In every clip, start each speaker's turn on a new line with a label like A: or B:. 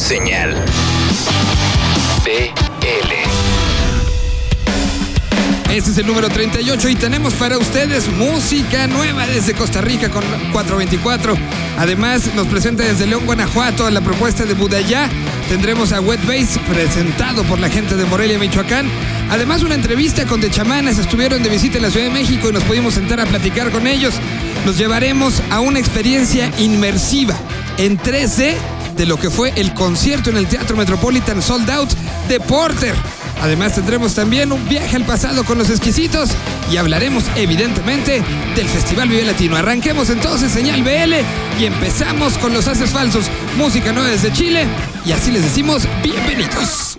A: Señal. BL.
B: Este es el número 38 y tenemos para ustedes música nueva desde Costa Rica con 424. Además, nos presenta desde León, Guanajuato la propuesta de Budayá. Tendremos a Wet Bass presentado por la gente de Morelia, Michoacán. Además, una entrevista con The Chamanas. Estuvieron de visita en la Ciudad de México y nos pudimos sentar a platicar con ellos. Nos llevaremos a una experiencia inmersiva en 3D de lo que fue el concierto en el Teatro Metropolitan Sold Out de Porter. Además tendremos también un viaje al pasado con los exquisitos y hablaremos evidentemente del Festival Vive Latino. Arranquemos entonces señal BL y empezamos con los haces falsos, música nueva desde Chile y así les decimos bienvenidos.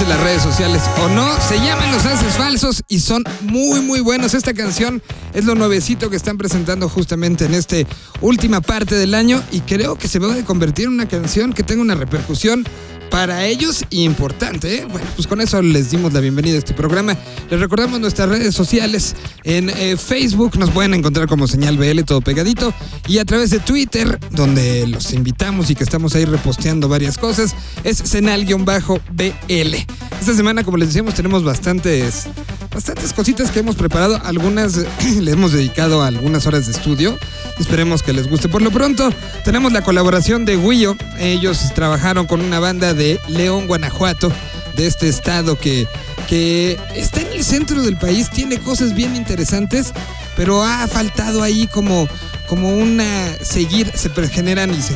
C: De las
B: redes sociales o no, se llaman Los Haces Falsos y son muy muy buenos. Esta canción es lo nuevecito que están presentando justamente en esta última parte del año y creo que se va a convertir en una canción que tenga una repercusión para ellos importante. ¿eh? Bueno, pues con eso les dimos la bienvenida a este programa. Les recordamos nuestras redes sociales. En eh, Facebook nos pueden encontrar como señal BL, todo pegadito. Y a través de Twitter, donde los invitamos y que estamos ahí reposteando varias cosas, es senal-BL. Esta semana, como les decíamos, tenemos bastantes, bastantes cositas que hemos preparado. Algunas le hemos dedicado algunas horas de estudio. Esperemos que les guste. Por lo pronto, tenemos la colaboración de Guillo. Ellos trabajaron con una banda de León, Guanajuato, de este estado que, que está en el centro del país, tiene cosas bien interesantes, pero ha faltado ahí como, como una seguir, se generan y se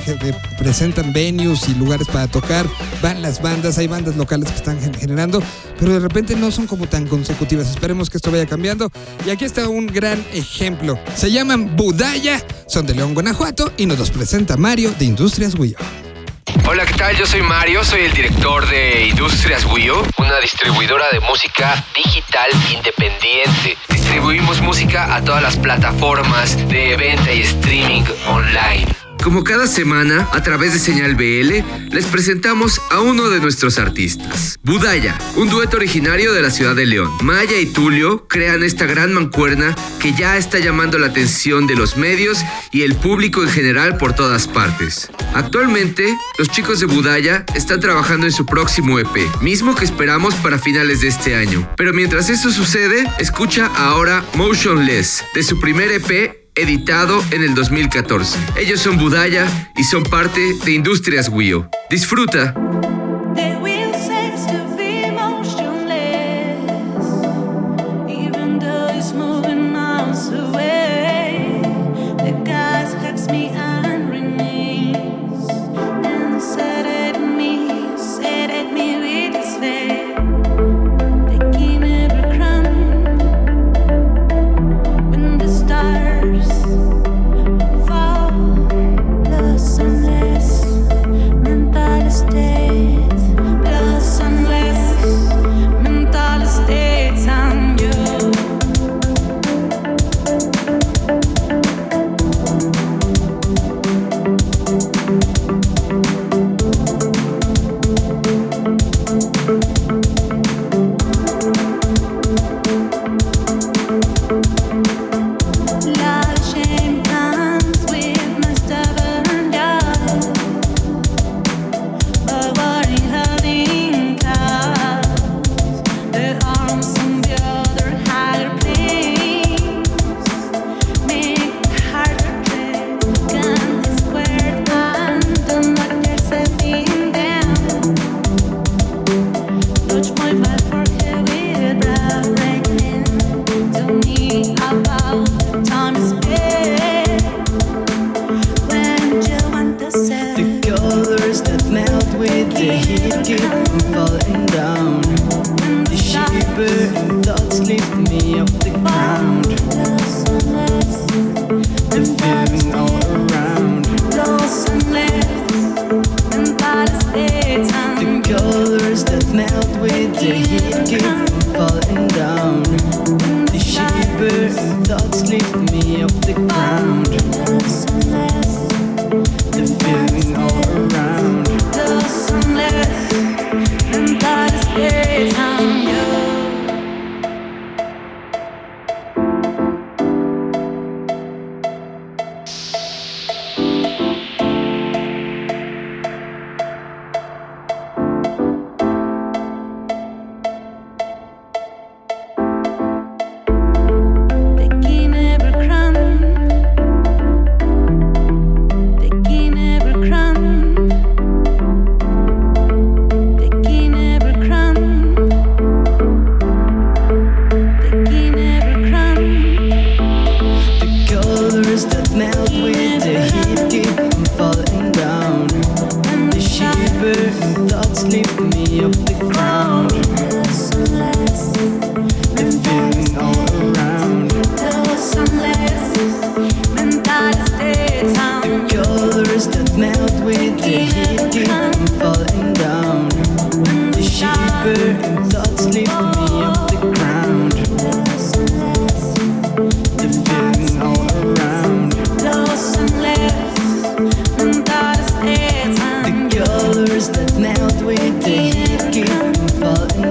B: presentan venues y lugares para tocar, van las bandas, hay bandas locales que están gen- generando, pero de repente no son como tan consecutivas. Esperemos que esto vaya cambiando. Y aquí está un gran ejemplo. Se llaman Budaya, son de León, Guanajuato y nos los presenta Mario de Industrias Guillo.
A: Hola, ¿qué tal? Yo soy Mario, soy el director de Industrias Wio, una distribuidora de música digital independiente. Distribuimos música a todas las plataformas de venta y streaming online. Como cada semana, a través de Señal BL, les presentamos a uno de nuestros artistas. Budaya, un dueto originario de la ciudad de León. Maya y Tulio crean esta gran mancuerna que ya está llamando la atención de los medios y el público en general por todas partes. Actualmente, los chicos de Budaya están trabajando en su próximo EP, mismo que esperamos para finales de este año. Pero mientras eso sucede, escucha ahora Motionless, de su primer EP editado en el 2014. Ellos son Budaya y son parte de Industrias WIO. Disfruta.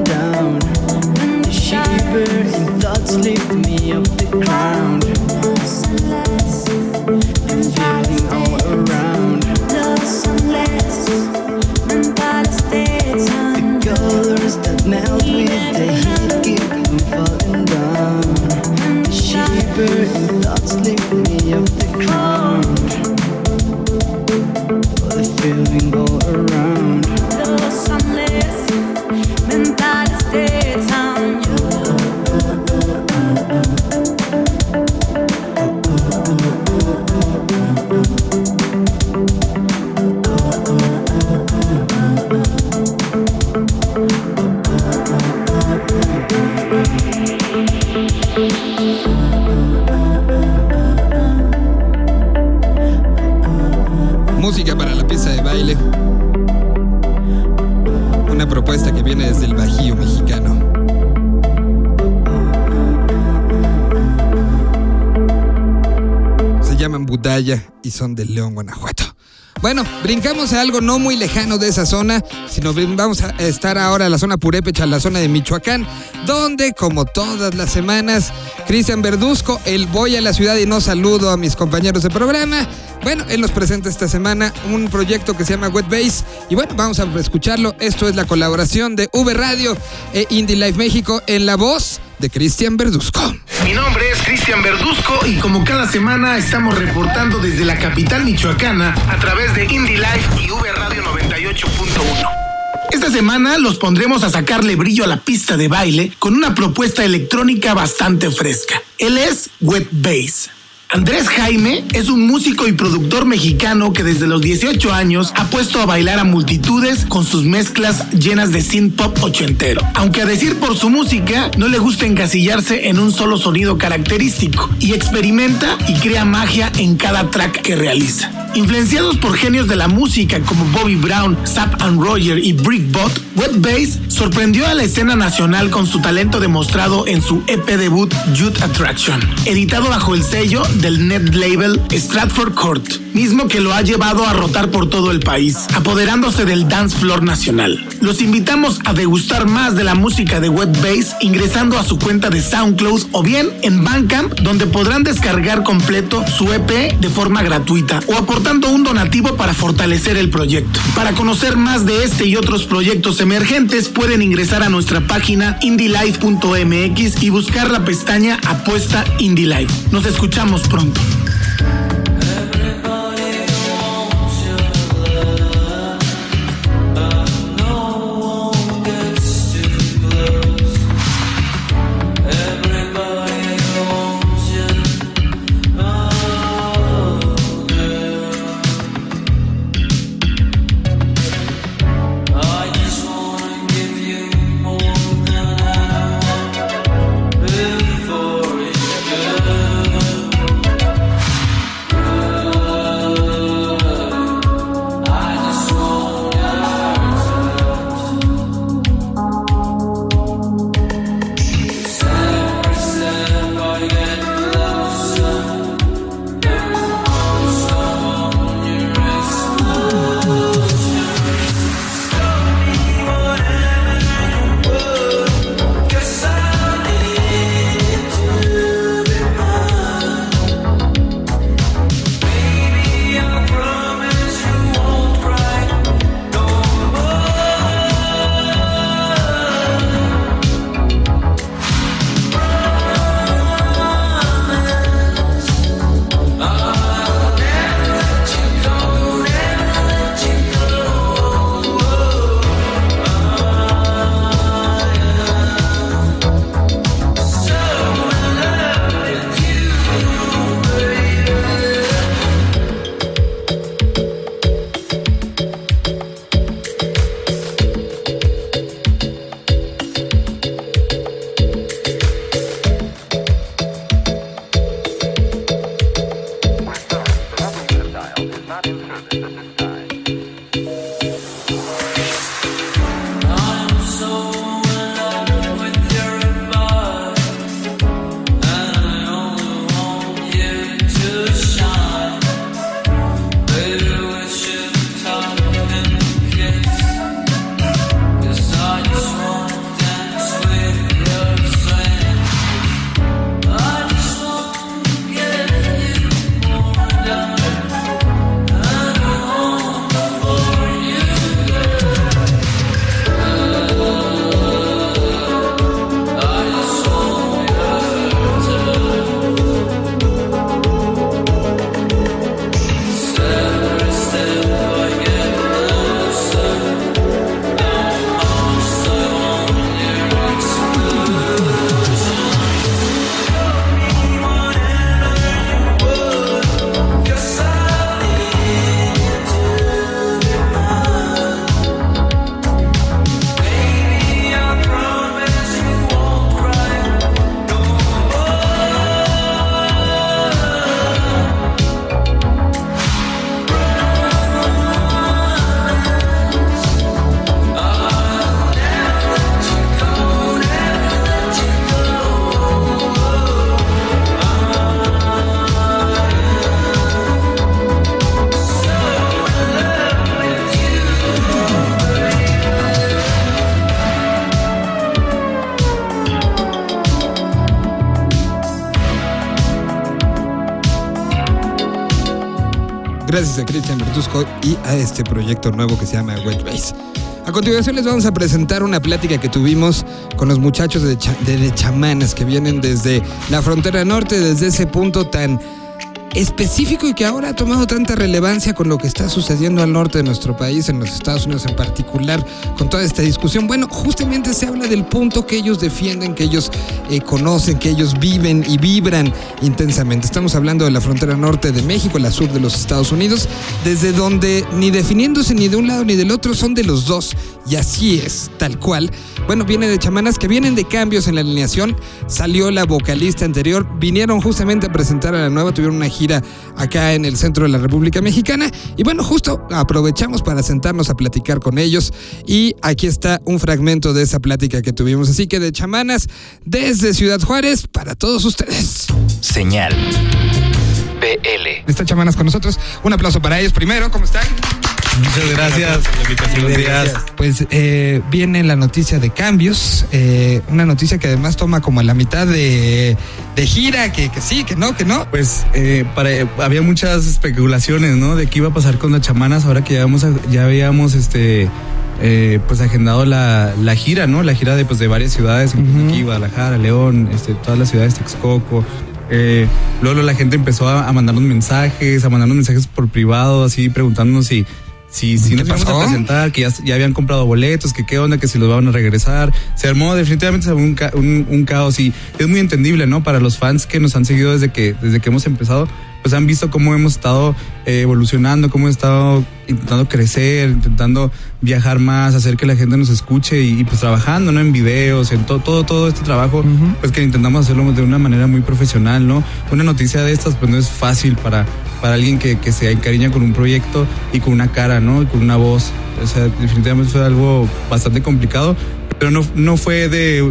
D: down. The
E: shepherd thoughts lift me up the ground.
B: Y son de León, Guanajuato. Bueno, brincamos a algo no muy lejano de esa zona, sino vamos a estar ahora en la zona Purépecha, la zona de Michoacán, donde, como todas las semanas, Cristian Verduzco, el voy a la ciudad y no saludo a mis compañeros de programa. Bueno, él nos presenta esta semana un proyecto que se llama Wet Base y bueno, vamos a escucharlo. Esto es la colaboración de V Radio e Indie Life México en la voz de Cristian Verduzco.
F: Cristian Verduzco y como cada semana estamos reportando desde la capital michoacana a través de Indie Life y V Radio 98.1. Esta semana los pondremos a sacarle brillo a la pista de baile con una propuesta electrónica bastante fresca. Él es Wet Bass. Andrés Jaime es un músico y productor mexicano que desde los 18 años ha puesto a bailar a multitudes con sus mezclas llenas de synth pop ochentero. Aunque a decir por su música, no le gusta encasillarse en un solo sonido característico y experimenta y crea magia en cada track que realiza. Influenciados por genios de la música como Bobby Brown, Zap and Roger y Brickbot, Wet Bass sorprendió a la escena nacional con su talento demostrado en su EP debut Youth Attraction, editado bajo el sello del net label Stratford Court, mismo que lo ha llevado a rotar por todo el país, apoderándose del dance floor nacional. Los invitamos a degustar más de la música de Wet Bass ingresando a su cuenta de SoundCloud o bien en Bandcamp, donde podrán descargar completo su EP de forma gratuita o aportando un donativo para fortalecer el proyecto. Para conocer más de este y otros proyectos emergentes, pueden ingresar a nuestra página indylife.mx y buscar la pestaña Apuesta Indie Life. Nos escuchamos pronto.
B: Gracias a Cristian Bertusco y a este proyecto nuevo que se llama Wet Base. A continuación les vamos a presentar una plática que tuvimos con los muchachos de, de, de chamanes que vienen desde la frontera norte, desde ese punto tan específico y que ahora ha tomado tanta relevancia con lo que está sucediendo al norte de nuestro país, en los Estados Unidos en particular, con toda esta discusión. Bueno, justamente se habla del punto que ellos defienden, que ellos eh, conocen, que ellos viven y vibran intensamente. Estamos hablando de la frontera norte de México, la sur de los Estados Unidos, desde donde ni definiéndose ni de un lado ni del otro son de los dos. Y así es, tal cual. Bueno, viene de chamanas que vienen de cambios en la alineación. Salió la vocalista anterior, vinieron justamente a presentar a la nueva, tuvieron una gira acá en el centro de la República Mexicana. Y bueno, justo aprovechamos para sentarnos a platicar con ellos. Y aquí está un fragmento de esa plática que tuvimos. Así que de chamanas desde Ciudad Juárez para todos ustedes.
G: Señal. BL.
B: Están chamanas con nosotros. Un aplauso para ellos primero. ¿Cómo están?
H: Muchas gracias. Buenos días.
B: Pues eh, viene la noticia de cambios, eh, una noticia que además toma como a la mitad de, de gira, que, que sí, que no, que no.
H: Pues eh, para, había muchas especulaciones, ¿no? De qué iba a pasar con las chamanas ahora que ya, habíamos, ya habíamos este, eh, pues agendado la, la gira, ¿no? La gira de, pues, de varias ciudades,
B: Ujú.
H: aquí, Guadalajara, León, este, todas las ciudades, Texcoco. Eh, luego la gente empezó a, a mandarnos mensajes, a mandarnos mensajes por privado, así preguntándonos si, si, si
B: ¿Qué
H: nos íbamos a presentar, que ya, ya habían comprado boletos, que qué onda, que si los van a regresar. Se armó definitivamente un, un, un caos y es muy entendible, ¿no? Para los fans que nos han seguido desde que, desde que hemos empezado, pues han visto cómo hemos estado eh, evolucionando, cómo hemos estado intentando crecer, intentando viajar más, hacer que la gente nos escuche y, y, pues trabajando, ¿no? En videos, en to- todo, todo este trabajo, pues que intentamos hacerlo de una manera muy profesional, ¿no? Una noticia de estas, pues no es fácil para, para alguien que, que se encariña con un proyecto y con una cara, ¿no? Y con una voz. O sea, definitivamente fue algo bastante complicado, pero no, no fue de,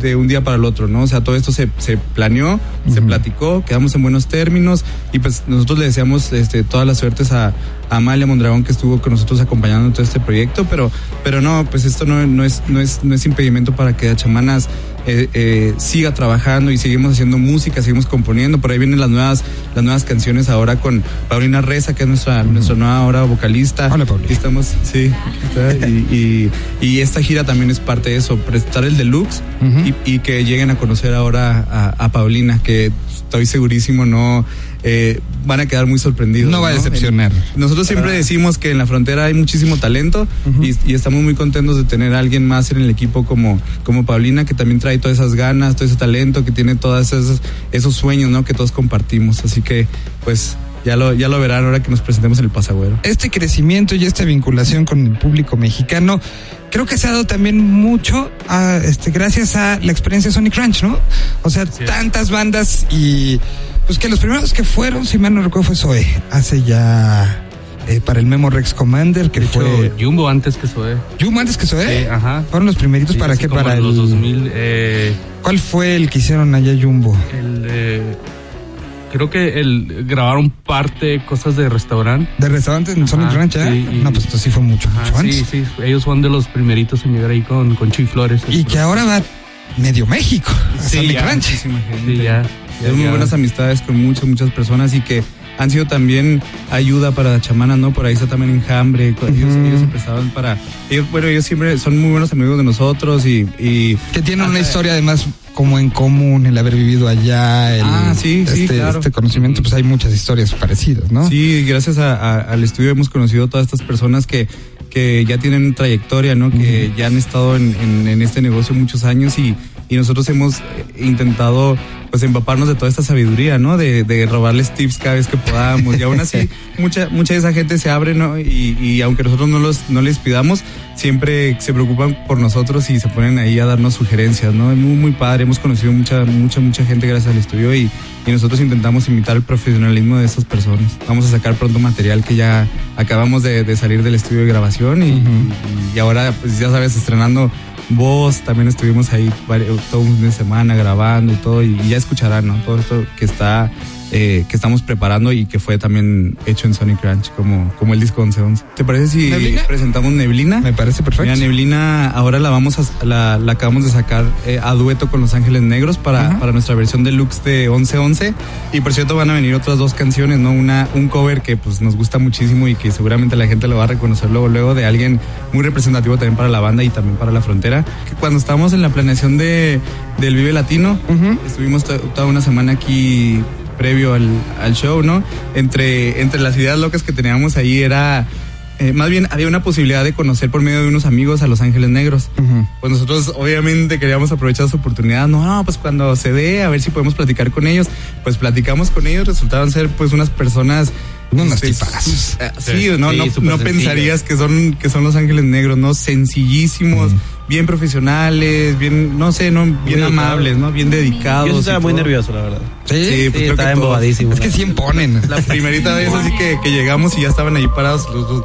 H: de un día para el otro, ¿no? O sea, todo esto se, se planeó, se platicó, quedamos en buenos términos y pues nosotros le deseamos este, todas las suertes a, a Amalia Mondragón que estuvo con nosotros acompañando en todo este proyecto, pero, pero no, pues esto no, no, es, no, es, no es impedimento para que Chamanas eh, eh, siga trabajando y seguimos haciendo música, seguimos componiendo. Por ahí vienen las nuevas, las nuevas canciones ahora con Paulina Reza, que es nuestra, nuestra nueva ahora vocalista.
B: Hola, Pauli.
H: Y estamos, sí, y, y, y esta gira también es parte de eso, prestar el deluxe y, y que lleguen a conocer ahora a, a Paulina, que estoy segurísimo no eh, van a quedar muy sorprendidos.
B: No va a decepcionar.
H: Nosotros siempre decimos que en la frontera hay muchísimo talento y, y estamos muy contentos de tener a alguien más en el equipo como, como Paulina, que también trae todas esas ganas, todo ese talento, que tiene todos esos, esos sueños ¿no? que todos compartimos. Así que, pues, ya lo, ya lo verán ahora que nos presentemos en el Pasagüero.
B: Este crecimiento y esta vinculación con el público mexicano creo que se ha dado también mucho a, este, gracias a la experiencia Sonic Ranch, ¿no? O sea, tantas bandas y pues que los primeros que fueron, si mal no recuerdo, fue Zoe, hace ya eh, para el Memo Rex Commander, que
I: De hecho,
B: fue
I: Jumbo antes que Zoe.
B: Yuma antes que Zoe.
I: Sí, ajá.
B: Fueron los primeritos
I: Sí,
B: para qué,
I: como
B: para
I: los
B: el-
I: 2000. eh,
B: ¿Cuál fue el que hicieron allá Jumbo?
I: el, eh, creo que el grabaron parte cosas de restaurante.
B: De restaurantes en Sonic Ranch, ¿eh?
I: sí, y-
B: no, pues esto sí fue mucho, antes.
I: sí, sí. Ellos fueron de los primeritos en llegar ahí con, con Chuy Flores.
B: Y que ahora va medio México. a Sonic
H: ya,
B: Ranch.
I: Sí, ya.
H: Tenemos muy buenas amistades con muchas, muchas personas y que han sido también ayuda para chamanas, ¿no? Por ahí está también Enjambre, ellos, se prestaban para... Ellos, bueno, ellos siempre son muy buenos amigos de nosotros y... y
B: Que tienen una historia además como en común, el haber vivido allá, el,
H: Ah, sí, sí,
B: este,
H: claro.
B: este conocimiento, pues hay muchas historias parecidas, ¿no?
H: Sí, gracias a- a- al estudio hemos conocido a todas estas personas que, que ya tienen trayectoria, ¿no? Que ya han estado en, en- en este negocio muchos años y, y nosotros hemos eh, intentado pues empaparnos de toda esta sabiduría, ¿no? De, de robarles tips cada vez que podamos. Y aún así, mucha, mucha de esa gente se abre, ¿no? Y, y aunque nosotros no, los, no les pidamos, siempre se preocupan por nosotros y se ponen ahí a darnos sugerencias, ¿no? Es muy, muy padre. Hemos conocido mucha, mucha, mucha gente gracias al estudio y, y nosotros intentamos imitar el profesionalismo de estas personas. Vamos a sacar pronto material que ya acabamos de, de salir del estudio de grabación y, y ahora, pues ya sabes, estrenando voz, también estuvimos ahí todo un fin de semana grabando y todo y ya escucharán, ¿no? Todo esto que está eh, que estamos preparando y que fue también hecho en Sonic Ranch como, como el disco 1111. ¿Te parece si
B: ¿Neblina?
H: presentamos Neblina?
B: Me parece perfecto.
H: Mira, Neblina ahora la vamos a, la, la acabamos de sacar eh, a dueto con Los Ángeles Negros para,
B: Ajá.
H: para nuestra versión deluxe de 1111 y por cierto van a venir otras dos canciones, ¿no? Una un cover que pues nos gusta muchísimo y que seguramente la gente lo va a reconocer luego luego de alguien muy representativo también para la banda y también para la frontera. Que cuando estábamos en la planeación de del Vive Latino,
B: Ujú.
H: estuvimos to- toda una semana aquí previo al, al show, ¿no? Entre, entre las ideas locas que teníamos ahí era, eh, más bien había una posibilidad de conocer por medio de unos amigos a Los Ángeles Negros. Pues nosotros obviamente queríamos aprovechar esa oportunidad, no, no, pues cuando se dé, a ver si podemos platicar con ellos. Pues platicamos con ellos, resultaron ser pues unas personas...
B: Unos
H: pues,
B: tipazos.
H: eh, Sí, no,
J: Sí,
H: no, no
J: sencillos.
H: pensarías que son, que son Los Ángeles Negros, ¿no? Sencillísimos, bien profesionales, bien, no sé, no, bien amables, ¿no? Bien dedicados.
J: Yo sí estaba muy
H: todo.
J: nervioso, la verdad.
B: Sí,
H: Sí, pues
J: Sí,
H: creo
J: estaba embobadísimo.
B: es que sí imponen.
H: La primerita vez así que, que llegamos y ya estaban ahí parados los dos.